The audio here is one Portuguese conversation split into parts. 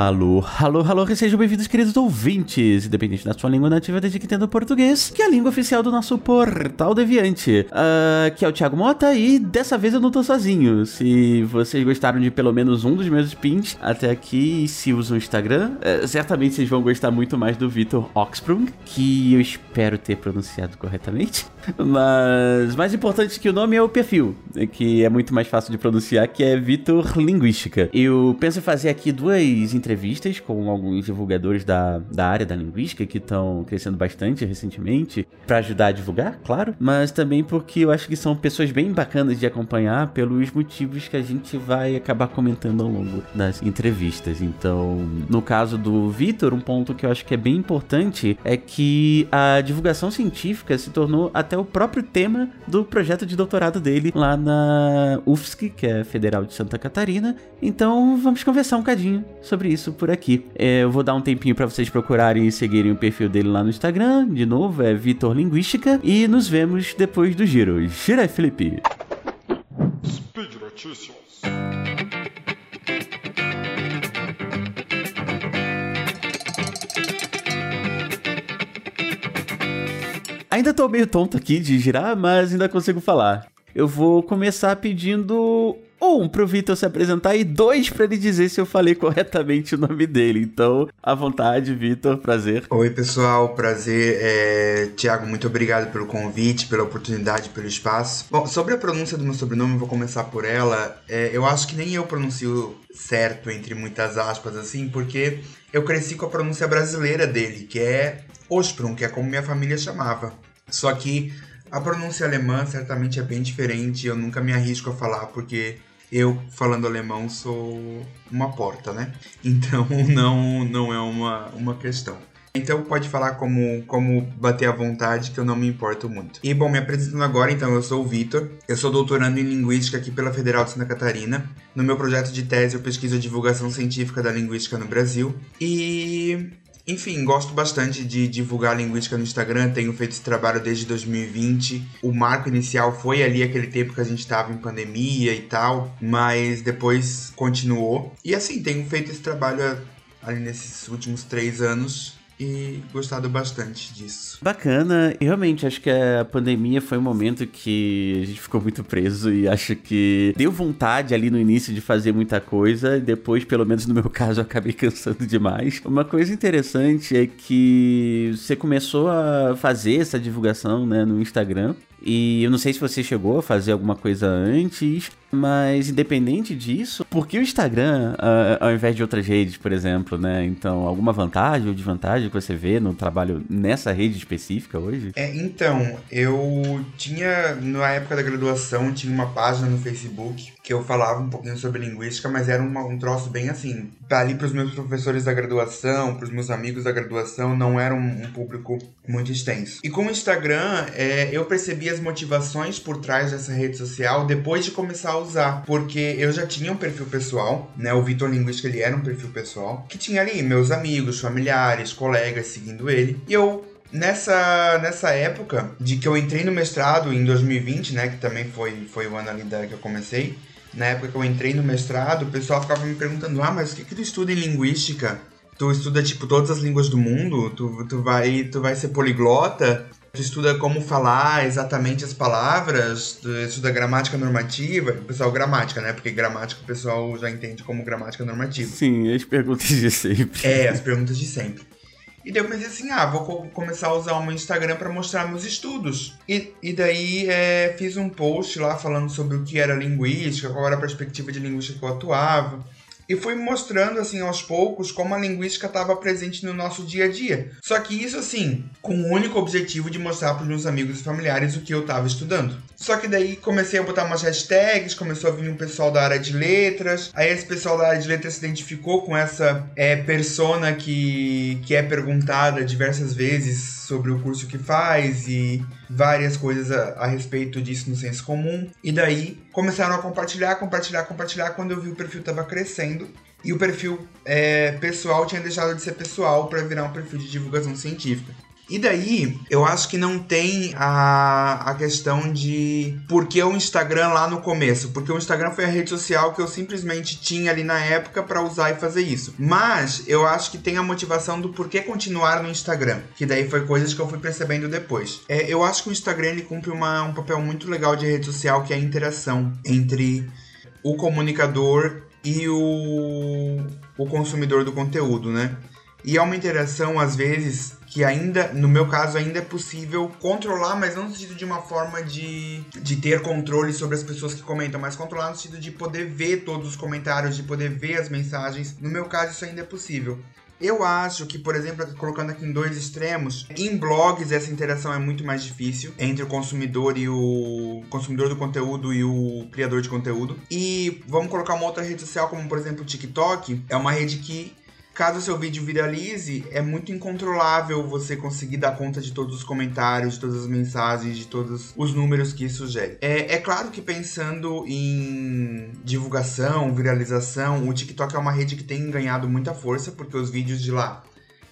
Alô, alô, alô, sejam bem-vindos, queridos ouvintes, independente da sua língua nativa, desde que entenda português, que é a língua oficial do nosso portal Deviante, uh, que é o Thiago Mota, e dessa vez eu não tô sozinho. Se vocês gostaram de pelo menos um dos meus spins até aqui, e se usam o Instagram, uh, certamente vocês vão gostar muito mais do Vitor Oxprung, que eu espero ter pronunciado corretamente. Mas mais importante que o nome é o perfil, que é muito mais fácil de pronunciar, que é Vitor Linguística. Eu penso em fazer aqui duas entrevistas com alguns divulgadores da, da área da linguística que estão crescendo bastante recentemente, para ajudar a divulgar, claro, mas também porque eu acho que são pessoas bem bacanas de acompanhar pelos motivos que a gente vai acabar comentando ao longo das entrevistas. Então, no caso do Vitor, um ponto que eu acho que é bem importante é que a divulgação científica se tornou até o próprio tema do projeto de doutorado dele lá na UFSC, que é Federal de Santa Catarina. Então, vamos conversar um cadinho sobre isso por aqui. É, eu vou dar um tempinho para vocês procurarem e seguirem o perfil dele lá no Instagram. De novo, é Vitor Linguística. E nos vemos depois do giro. Gira Felipe. Speed Notícias. Ainda tô meio tonto aqui de girar, mas ainda consigo falar. Eu vou começar pedindo um, pro Vitor se apresentar e dois, para ele dizer se eu falei corretamente o nome dele. Então, à vontade, Vitor, prazer. Oi, pessoal, prazer. É... Tiago, muito obrigado pelo convite, pela oportunidade, pelo espaço. Bom, sobre a pronúncia do meu sobrenome, vou começar por ela. É, eu acho que nem eu pronuncio certo, entre muitas aspas, assim, porque eu cresci com a pronúncia brasileira dele, que é Osprung, que é como minha família chamava. Só que a pronúncia alemã certamente é bem diferente, eu nunca me arrisco a falar porque eu, falando alemão, sou uma porta, né? Então não, não é uma, uma questão. Então pode falar como, como bater à vontade, que eu não me importo muito. E bom, me apresentando agora, então, eu sou o Vitor. Eu sou doutorando em Linguística aqui pela Federal de Santa Catarina. No meu projeto de tese, eu pesquiso a divulgação científica da linguística no Brasil. E enfim, gosto bastante de divulgar linguística no Instagram, tenho feito esse trabalho desde 2020. O marco inicial foi ali aquele tempo que a gente estava em pandemia e tal, mas depois continuou. E assim, tenho feito esse trabalho ali nesses últimos três anos e gostado bastante disso. Bacana, e realmente acho que a pandemia foi um momento que a gente ficou muito preso e acho que deu vontade ali no início de fazer muita coisa, e depois, pelo menos no meu caso, eu acabei cansando demais. Uma coisa interessante é que você começou a fazer essa divulgação né, no Instagram. E eu não sei se você chegou a fazer alguma coisa antes, mas independente disso, por que o Instagram uh, ao invés de outras redes, por exemplo, né? Então, alguma vantagem ou desvantagem que você vê no trabalho nessa rede específica hoje? É, então, eu tinha, na época da graduação, tinha uma página no Facebook que eu falava um pouquinho sobre linguística, mas era uma, um troço bem assim. Ali para os meus professores da graduação, para os meus amigos da graduação, não era um, um público muito extenso. E com o Instagram, é, eu percebi as motivações por trás dessa rede social depois de começar a usar, porque eu já tinha um perfil pessoal, né? O Vitor Linguística ele era um perfil pessoal, que tinha ali meus amigos, familiares, colegas seguindo ele, e eu Nessa, nessa época de que eu entrei no mestrado em 2020, né, que também foi, foi o ano ali da, que eu comecei, na época que eu entrei no mestrado, o pessoal ficava me perguntando: ah, mas o que, que tu estuda em linguística? Tu estuda, tipo, todas as línguas do mundo? Tu, tu, vai, tu vai ser poliglota? Tu estuda como falar exatamente as palavras? Tu estuda gramática normativa? O pessoal, gramática, né? Porque gramática o pessoal já entende como gramática normativa. Sim, as perguntas de sempre. É, as perguntas de sempre. E daí eu pensei assim, ah, vou co começar a usar o meu Instagram para mostrar meus estudos. E, e daí é, fiz um post lá falando sobre o que era linguística, qual era a perspectiva de linguística que eu atuava e foi mostrando assim aos poucos como a linguística estava presente no nosso dia a dia. Só que isso assim, com o único objetivo de mostrar para os meus amigos e familiares o que eu estava estudando. Só que daí comecei a botar umas hashtags, começou a vir um pessoal da área de letras, aí esse pessoal da área de letras se identificou com essa é, persona que, que é perguntada diversas vezes sobre o curso que faz e várias coisas a, a, respeito disso no senso comum. E daí começaram a compartilhar, compartilhar, compartilhar. Quando eu vi o perfil estava crescendo e o perfil é, pessoal tinha deixado de ser pessoal para virar um perfil de divulgação científica. E daí, eu acho que não tem a, a questão de por que o Instagram lá no começo. Porque o Instagram foi a rede social que eu simplesmente tinha ali na época para usar e fazer isso. Mas eu acho que tem a motivação do porquê continuar no Instagram. Que daí foi coisas que eu fui percebendo depois. É, eu acho que o Instagram ele cumpre uma, um papel muito legal de rede social, que é a interação entre o comunicador e o, o consumidor do conteúdo, né? E é uma interação, às vezes, que ainda, no meu caso, ainda é possível controlar, mas não no sentido de uma forma de, de ter controle sobre as pessoas que comentam, mas controlar no sentido de poder ver todos os comentários, de poder ver as mensagens. No meu caso, isso ainda é possível. Eu acho que, por exemplo, colocando aqui em dois extremos, em blogs essa interação é muito mais difícil entre o consumidor e o consumidor do conteúdo e o criador de conteúdo. E vamos colocar uma outra rede social, como por exemplo o TikTok, é uma rede que caso seu vídeo viralize, é muito incontrolável você conseguir dar conta de todos os comentários, de todas as mensagens, de todos os números que isso gera. É, é claro que pensando em divulgação, viralização, o TikTok é uma rede que tem ganhado muita força, porque os vídeos de lá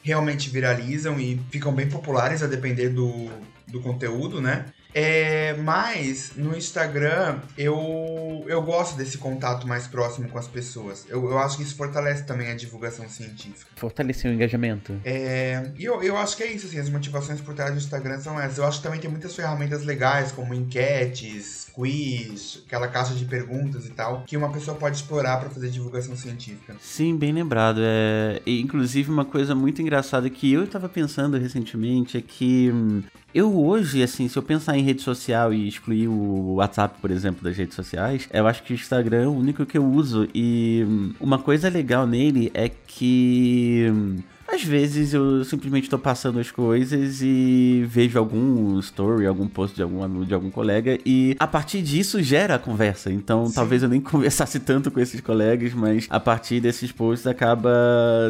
realmente viralizam e ficam bem populares a depender do, do conteúdo, né? É, mas no Instagram eu, eu gosto desse contato mais próximo com as pessoas. Eu, eu acho que isso fortalece também a divulgação científica. Fortalece o engajamento. É, e eu, eu acho que é isso, assim, as motivações por trás do Instagram são essas. Eu acho que também tem muitas ferramentas legais, como enquetes, quiz, aquela caixa de perguntas e tal, que uma pessoa pode explorar para fazer divulgação científica. Sim, bem lembrado. É, inclusive, uma coisa muito engraçada que eu estava pensando recentemente é que hum, eu hoje, assim, se eu pensar em rede social e excluir o WhatsApp, por exemplo, das redes sociais, eu acho que o Instagram é o único que eu uso. E hum, uma coisa legal nele é que hum, às vezes eu simplesmente tô passando as coisas e vejo algum story, algum post de algum amigo, de algum colega e a partir disso gera a conversa. Então Sim. talvez eu nem conversasse tanto com esses colegas, mas a partir desses posts acaba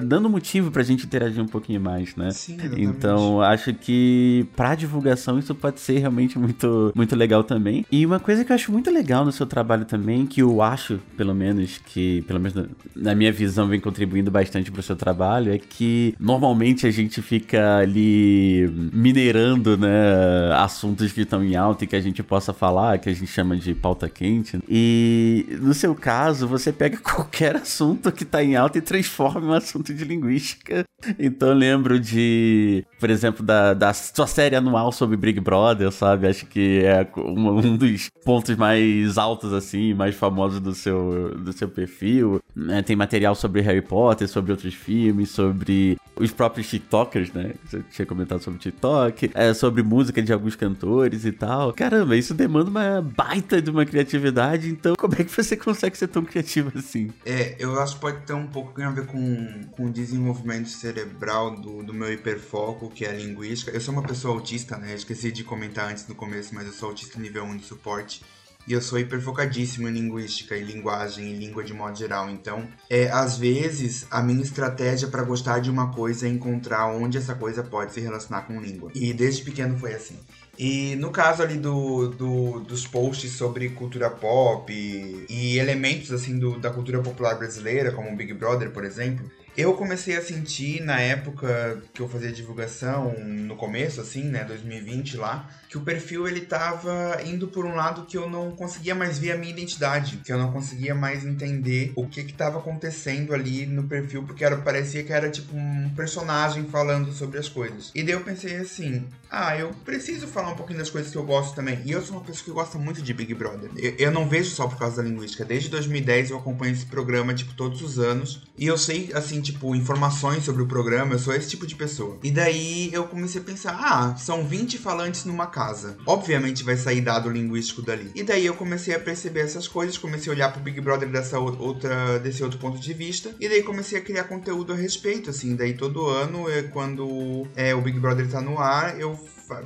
dando motivo pra gente interagir um pouquinho mais, né? Sim, então acho que pra divulgação isso pode ser realmente muito, muito legal também. E uma coisa que eu acho muito legal no seu trabalho também, que eu acho, pelo menos, que pelo menos na minha visão vem contribuindo bastante pro seu trabalho, é que normalmente a gente fica ali minerando, né, assuntos que estão em alta e que a gente possa falar, que a gente chama de pauta quente. E no seu caso, você pega qualquer assunto que está em alta e transforma em um assunto de linguística. Então eu lembro de, por exemplo, da, da sua série anual sobre Big Brother, sabe? Acho que é um, um dos pontos mais altos, assim, mais famosos do seu, do seu perfil. É, tem material sobre Harry Potter, sobre outros filmes, sobre os próprios TikTokers, né? Você tinha comentado sobre TikTok, é, sobre música de alguns cantores e tal. Caramba, isso demanda uma baita de uma criatividade, então como é que você consegue ser tão criativo assim? É, eu acho que pode ter um pouco a ver com, com o desenvolvimento cerebral do, do meu hiperfoco, que é a linguística. Eu sou uma pessoa autista, né? Esqueci de comentar antes no começo, mas eu sou autista nível 1 de suporte e eu sou hiperfocadíssimo em linguística e linguagem e língua de modo geral. Então, é, às vezes, a minha estratégia para gostar de uma coisa é encontrar onde essa coisa pode se relacionar com língua. E desde pequeno foi assim. E no caso ali do, do, dos posts sobre cultura pop e, e elementos assim do, da cultura popular brasileira, como o Big Brother, por exemplo, eu comecei a sentir na época que eu fazia divulgação, no começo, assim, né, 2020 lá, que o perfil ele tava indo por um lado que eu não conseguia mais ver a minha identidade, que eu não conseguia mais entender o que que tava acontecendo ali no perfil, porque era, parecia que era tipo um personagem falando sobre as coisas. E daí eu pensei assim, ah, eu preciso falar um pouquinho das coisas que eu gosto também. E eu sou uma pessoa que gosta muito de Big Brother. Eu, eu não vejo só por causa da linguística. Desde 2010 eu acompanho esse programa, tipo, todos os anos. E eu sei, assim, tipo, informações sobre o programa, eu sou esse tipo de pessoa. E daí eu comecei a pensar, ah, são 20 falantes numa casa. Obviamente vai sair dado linguístico dali. E daí eu comecei a perceber essas coisas, comecei a olhar pro Big Brother dessa outra, desse outro ponto de vista. E daí comecei a criar conteúdo a respeito, assim. Daí todo ano, é, quando é, o Big Brother tá no ar, eu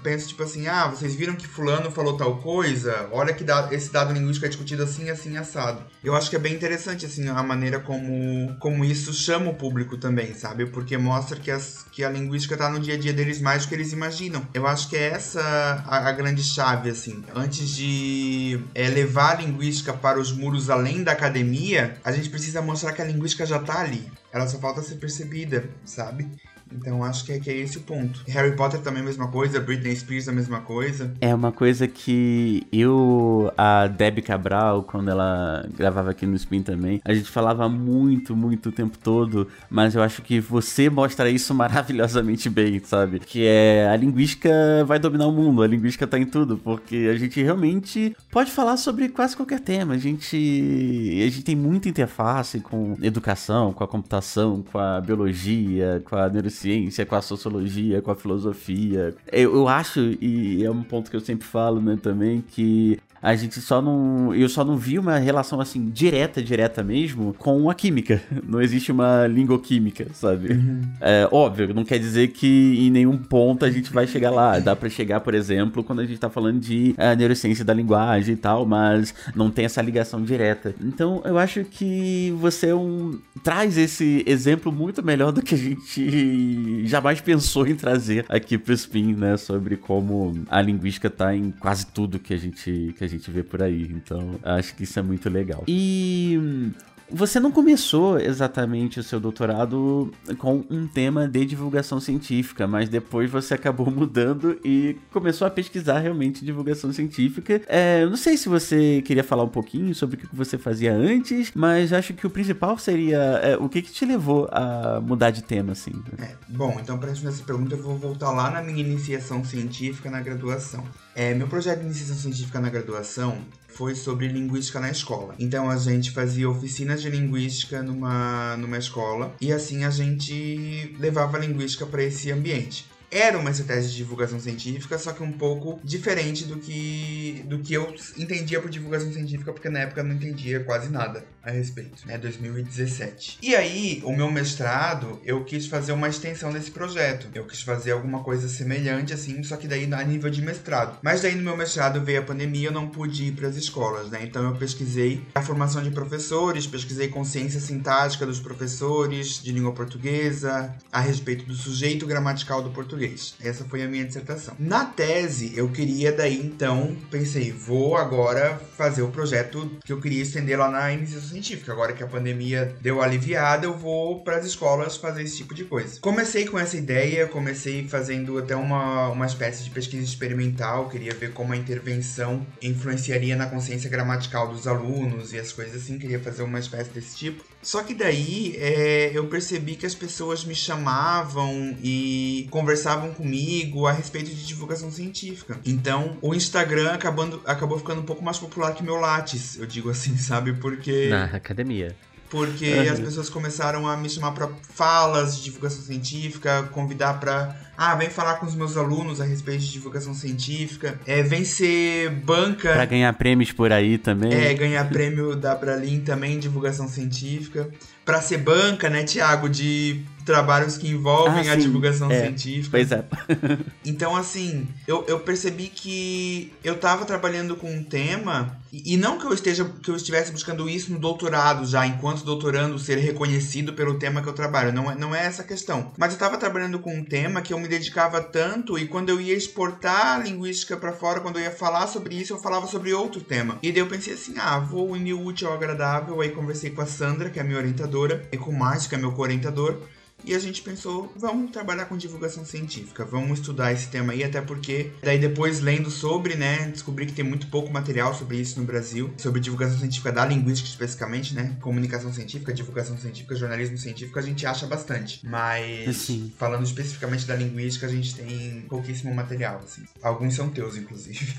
penso tipo assim, ah, vocês viram que fulano falou tal coisa? Olha que dado, esse dado linguístico é discutido assim, assim, assado. Eu acho que é bem interessante, assim, a maneira como, como isso chama o público também, sabe? Porque mostra que, as, que a linguística tá no dia a dia deles mais do que eles imaginam. Eu acho que é essa a, a grande chave, assim. Antes de é, levar a linguística para os muros além da academia, a gente precisa mostrar que a linguística já tá ali. Ela só falta ser percebida, sabe? Então acho que é, que é esse o ponto. Harry Potter também é a mesma coisa, Britney Spears é a mesma coisa. É uma coisa que eu, a Debbie Cabral, quando ela gravava aqui no Spin também, a gente falava muito, muito o tempo todo, mas eu acho que você mostra isso maravilhosamente bem, sabe? Que é a linguística vai dominar o mundo, a linguística tá em tudo, porque a gente realmente pode falar sobre quase qualquer tema. A gente, a gente tem muita interface com educação, com a computação, com a biologia, com a neurociência, com a sociologia, com a filosofia. Eu, eu acho, e é um ponto que eu sempre falo, né, também, que a gente só não. Eu só não vi uma relação assim, direta, direta mesmo, com a química. Não existe uma lingoquímica, sabe? Uhum. É óbvio, não quer dizer que em nenhum ponto a gente vai chegar lá. Dá para chegar, por exemplo, quando a gente tá falando de uh, neurociência da linguagem e tal, mas não tem essa ligação direta. Então eu acho que você é um. traz esse exemplo muito melhor do que a gente jamais pensou em trazer aqui pro Spin, né? Sobre como a linguística tá em quase tudo que a gente. Que a gente vê por aí. Então, acho que isso é muito legal. E você não começou exatamente o seu doutorado com um tema de divulgação científica, mas depois você acabou mudando e começou a pesquisar realmente divulgação científica. É, não sei se você queria falar um pouquinho sobre o que você fazia antes, mas acho que o principal seria é, o que, que te levou a mudar de tema, assim. É, bom, então para responder essa pergunta eu vou voltar lá na minha iniciação científica na graduação. É, meu projeto de iniciação científica na graduação foi sobre linguística na escola. Então a gente fazia oficinas de linguística numa, numa escola e assim a gente levava a linguística para esse ambiente era uma estratégia de divulgação científica, só que um pouco diferente do que, do que eu entendia por divulgação científica, porque na época eu não entendia quase nada a respeito, né? 2017. E aí, o meu mestrado, eu quis fazer uma extensão desse projeto. Eu quis fazer alguma coisa semelhante, assim, só que daí a nível de mestrado. Mas daí no meu mestrado veio a pandemia, eu não pude ir para as escolas, né? Então eu pesquisei a formação de professores, pesquisei consciência sintática dos professores de língua portuguesa, a respeito do sujeito gramatical do português português. Essa foi a minha dissertação. Na tese, eu queria daí então, pensei, vou agora fazer o projeto que eu queria estender lá na iniciação científica. Agora que a pandemia deu aliviada, eu vou para as escolas fazer esse tipo de coisa. Comecei com essa ideia, comecei fazendo até uma, uma espécie de pesquisa experimental, queria ver como a intervenção influenciaria na consciência gramatical dos alunos e as coisas assim, queria fazer uma espécie desse tipo. Só que daí é, eu percebi que as pessoas me chamavam e conversavam comigo a respeito de divulgação científica. Então o Instagram acabando, acabou ficando um pouco mais popular que meu Lattes, eu digo assim, sabe? Porque. Na academia porque uhum. as pessoas começaram a me chamar para falas de divulgação científica, convidar para ah, vem falar com os meus alunos a respeito de divulgação científica, é, vem ser banca para ganhar prêmios por aí também. É, ganhar prêmio da Bralin também em divulgação científica, para ser banca, né, Tiago, de trabalhos que envolvem ah, a divulgação é, científica. Pois é. então, assim, eu, eu percebi que eu estava trabalhando com um tema, e, não que eu esteja que eu estivesse buscando isso no doutorado já, enquanto doutorando, ser reconhecido pelo tema que eu trabalho. Não é, não é essa a questão. Mas eu estava trabalhando com um tema que eu me dedicava tanto, e quando eu ia exportar a linguística para fora, quando eu ia falar sobre isso, eu falava sobre outro tema. E daí eu pensei assim: ah, vou unir o útil ao agradável. Aí conversei com a Sandra, que é a minha orientadora, e com o Márcio, que é meu co-orientador. E a gente pensou, vamos trabalhar com divulgação científica, vamos estudar esse tema aí, até porque daí depois lendo sobre, né, descobri que tem muito pouco material sobre isso no Brasil, sobre divulgação científica da linguística especificamente, né, comunicação científica, divulgação científica, jornalismo científico, a gente acha bastante, mas Sim. falando especificamente da linguística, a gente tem pouquíssimo material, assim. Alguns são teus, inclusive.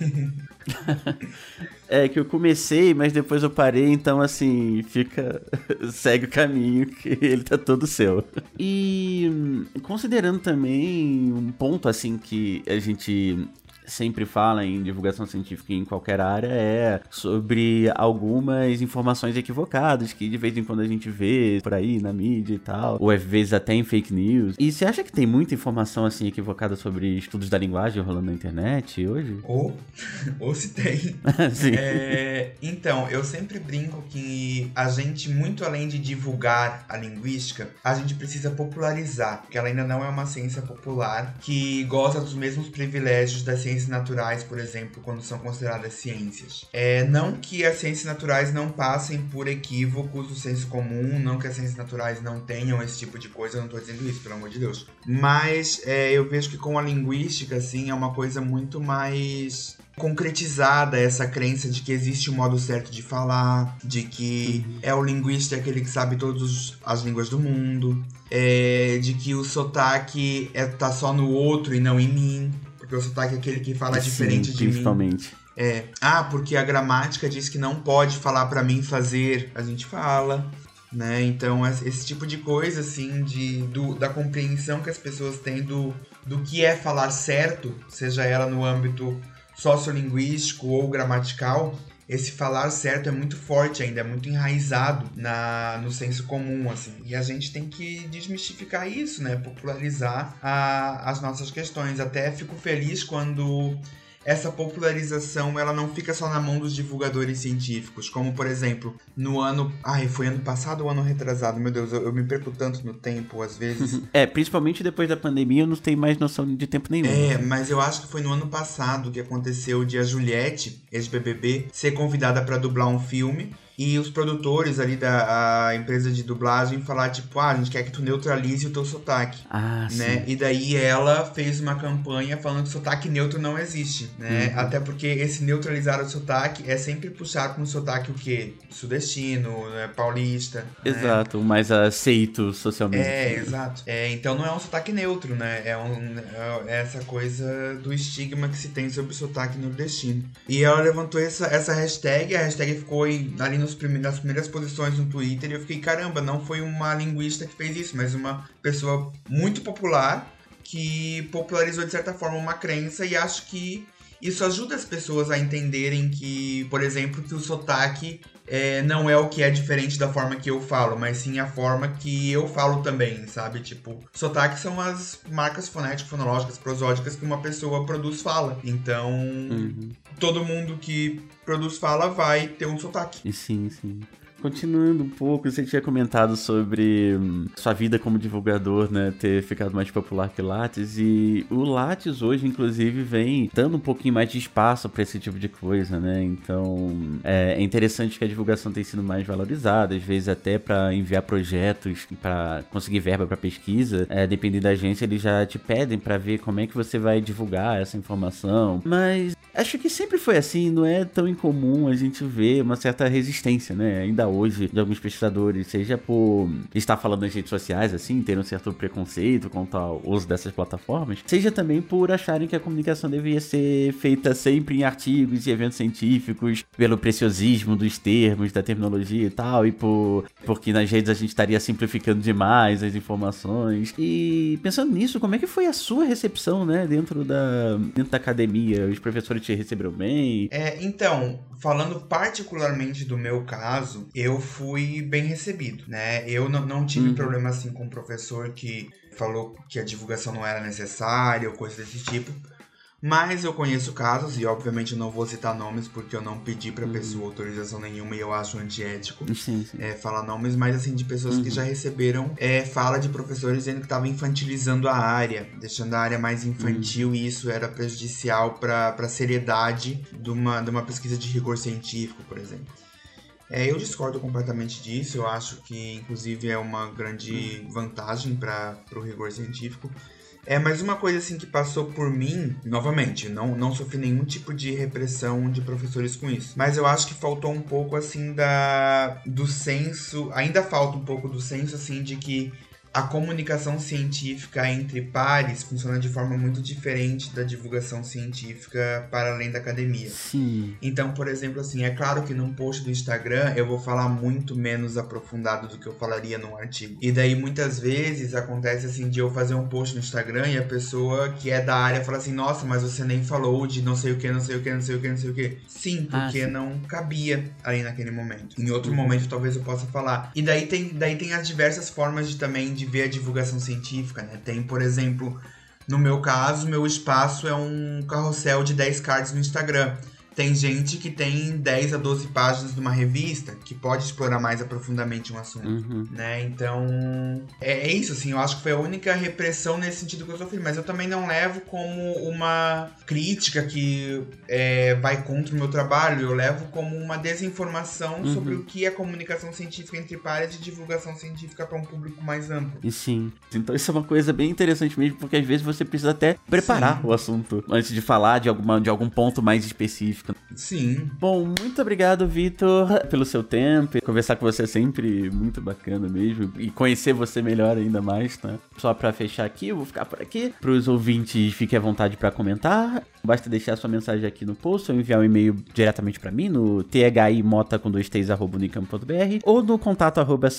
é que eu comecei, mas depois eu parei, então assim, fica segue o caminho que ele tá todo seu. E e considerando também um ponto assim que a gente sempre fala em divulgação científica em qualquer área é sobre algumas informações equivocadas que de vez em quando a gente vê por aí na mídia e tal, ou às vezes até em fake news. E você acha que tem muita informação assim equivocada sobre estudos da linguagem rolando na internet hoje? Ou, ou se tem. é, então, eu sempre brinco que a gente, muito além de divulgar a linguística, a gente precisa popularizar, porque ela ainda não é uma ciência popular que goza dos mesmos privilégios da ciência ciências naturais, por exemplo, quando são consideradas ciências. É, não que as ciências naturais não passem por equívocos do senso comum, não que as ciências naturais não tenham esse tipo de coisa, eu não estou dizendo isso, pelo amor de Deus. Mas é, eu vejo que com a linguística, assim, é uma coisa muito mais concretizada essa crença de que existe um modo certo de falar, de que uhum. é o linguista aquele que sabe todas as línguas do mundo, é, de que o sotaque é, tá só no outro e não em mim, porque o sotaque é aquele que fala Sim, diferente de principalmente. mim. É, ah, porque a gramática diz que não pode falar para mim fazer, a gente fala né? Então, esse tipo de coisa, assim, de, do, da compreensão que as pessoas têm do, do que é falar certo, seja ela no âmbito sociolinguístico ou gramatical, esse falar certo é muito forte ainda, é muito enraizado na, no senso comum, assim. E a gente tem que desmistificar isso, né? Popularizar a, as nossas questões. Até fico feliz quando essa popularização ela não fica só na mão dos divulgadores científicos, como por exemplo, no ano. Ai, foi ano passado ou ano retrasado? Meu Deus, eu, eu me perco tanto no tempo, às vezes. é, principalmente depois da pandemia, eu não tenho mais noção de tempo nenhum. É, mas eu acho que foi no ano passado que aconteceu de a Juliette, ex-BBB, ser convidada para dublar um filme e os produtores ali da empresa de dublagem falar, tipo, ah, a gente quer que tu neutralize o teu sotaque. Ah, né? Sim. E daí ela fez uma campanha falando que sotaque neutro não existe, né? Uhum. Até porque esse neutralizar o sotaque é sempre puxar com o sotaque o quê? Sudestino, né? paulista. Né? Exato, né? mais aceito socialmente. É, exato. É, então não é um sotaque neutro, né? É, um, é essa coisa do estigma que se tem sobre o sotaque nordestino. E ela levantou essa, essa hashtag, a hashtag ficou ali no nos prime nas primeiras posições no Twitter e eu fiquei, caramba, não foi uma linguista que fez isso, mas uma pessoa muito popular que popularizou de certa forma uma crença e acho que isso ajuda as pessoas a entenderem que, por exemplo, que o sotaque é, não é o que é diferente da forma que eu falo, mas sim a forma que eu falo também, sabe? Tipo, sotaque são as marcas fonéticas, fonológicas, prosódicas que uma pessoa produz fala. Então, uhum. todo mundo que produz fala vai ter um sotaque. Sim, sim. Continuando um pouco, você tinha comentado sobre hum, sua vida como divulgador, né, ter ficado mais popular que o Lattes e o Lattes hoje, inclusive, vem dando um pouquinho mais de espaço para esse tipo de coisa, né? Então é, é, interessante que a divulgação tenha sido mais valorizada, às vezes até para enviar projetos, para conseguir verba para pesquisa, é, dependendo da agência, eles já te pedem para ver como é que você vai divulgar essa informação. Mas acho que sempre foi assim, não é tão incomum a gente ver uma certa resistência, né? Ainda hoje de alguns pesquisadores, seja por estar falando nas redes sociais, assim, ter um certo preconceito quanto ao uso dessas plataformas, seja também por acharem que a comunicação deveria ser feita sempre em artigos e eventos científicos, pelo preciosismo dos termos, da terminologia e tal, e por porque nas redes a gente estaria simplificando demais as informações. E pensando nisso, como é que foi a sua recepção, né, dentro da, dentro da academia? Os professores te receberam bem? É, então, falando particularmente do meu caso, eu fui bem recebido, né? Eu não, não tive uhum. problema assim com o professor que falou que a divulgação não era necessária ou coisa desse tipo. Mas eu conheço casos, e obviamente eu não vou citar nomes porque eu não pedi pra uhum. pessoa autorização nenhuma e eu acho antiético sim, sim. É, falar nomes, mas assim, de pessoas uhum. que já receberam é, fala de professores dizendo que estava infantilizando a área, deixando a área mais infantil uhum. e isso era prejudicial para a seriedade de uma, de uma pesquisa de rigor científico, por exemplo. É, eu discordo completamente disso. Eu acho que, inclusive, é uma grande vantagem para o rigor científico. É, mas uma coisa assim que passou por mim, novamente, não, não sofri nenhum tipo de repressão de professores com isso. Mas eu acho que faltou um pouco assim da do senso, ainda falta um pouco do senso assim de que a comunicação científica entre pares funciona de forma muito diferente da divulgação científica para além da academia. Sim. Então, por exemplo, assim, é claro que num post do Instagram eu vou falar muito menos aprofundado do que eu falaria num artigo. E daí muitas vezes acontece assim de eu fazer um post no Instagram e a pessoa que é da área fala assim: "Nossa, mas você nem falou de não sei o que, não sei o que, não sei o que, não sei o que". Sim, ah, porque ah, sim. não cabia ali naquele momento. Em outro momento talvez eu possa falar. E daí tem daí tem as diversas formas de também de ver a divulgação científica, né? Tem, por exemplo, no meu caso, meu espaço é um carrossel de 10 cards no Instagram. Tem gente que tem 10 a 12 páginas de uma revista que pode explorar mais aprofundadamente um assunto, Uhum. né? Então, é, é isso, assim, eu acho que foi a única repressão nesse sentido que eu sofri, mas eu também não levo como uma crítica que é, vai contra o meu trabalho, eu levo como uma desinformação Uhum. sobre o que é comunicação científica entre pares e divulgação científica para um público mais amplo. E sim. Então isso é uma coisa bem interessante mesmo, porque às vezes você precisa até preparar Sim. o assunto antes de falar de, alguma, de algum ponto mais específico. Sim, Bom, muito obrigado, Vitor, pelo seu tempo. Conversar com você é sempre muito bacana mesmo. E conhecer você melhor ainda mais, tá? Só pra fechar aqui, eu vou ficar por aqui. Pros ouvintes, fiquem à vontade pra comentar. Basta deixar sua mensagem aqui no post ou enviar um e-mail diretamente pra mim no thimota com dois t's, arroba ou no contato arroba.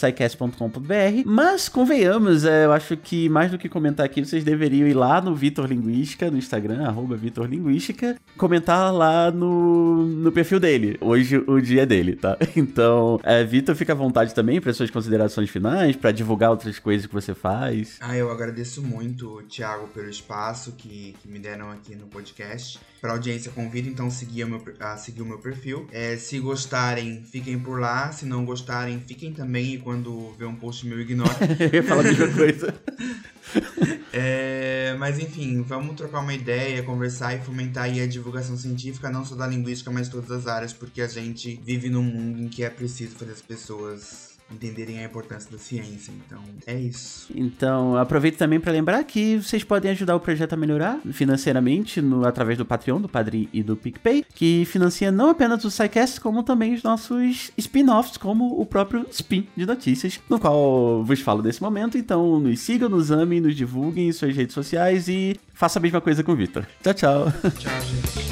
Mas convenhamos, é, eu acho que mais do que comentar aqui, vocês deveriam ir lá no Vitor Linguística, no Instagram, arroba Vitor Linguística, comentar lá no, no perfil dele. Hoje o dia é dele, tá? Então, é, Vitor, fica à vontade também para suas considerações finais, pra divulgar outras coisas que você faz. Ah, eu agradeço muito, Thiago, pelo espaço que, que me deram aqui no podcast. Para audiência, convido então seguir o meu, a seguir o meu perfil. É, se gostarem, fiquem por lá. Se não gostarem, fiquem também. E quando vê um post meu, ignore. Eu ia falar a mesma coisa. É, mas enfim, vamos trocar uma ideia, conversar e fomentar aí a divulgação científica, não só da linguística, mas todas as áreas, porque a gente vive num mundo em que é preciso fazer as pessoas entenderem a importância da ciência. Então, é isso. Então, aproveito também para lembrar que vocês podem ajudar o projeto a melhorar financeiramente no, através do Patreon, do Padrim e do PicPay, que financia não apenas o SciCast, como também os nossos spin-offs, como o próprio Spin de Notícias, no qual vos falo desse momento. Então, nos sigam, nos amem, nos divulguem em suas redes sociais e faça a mesma coisa com o Vitor. Tchau, tchau. Tchau, gente.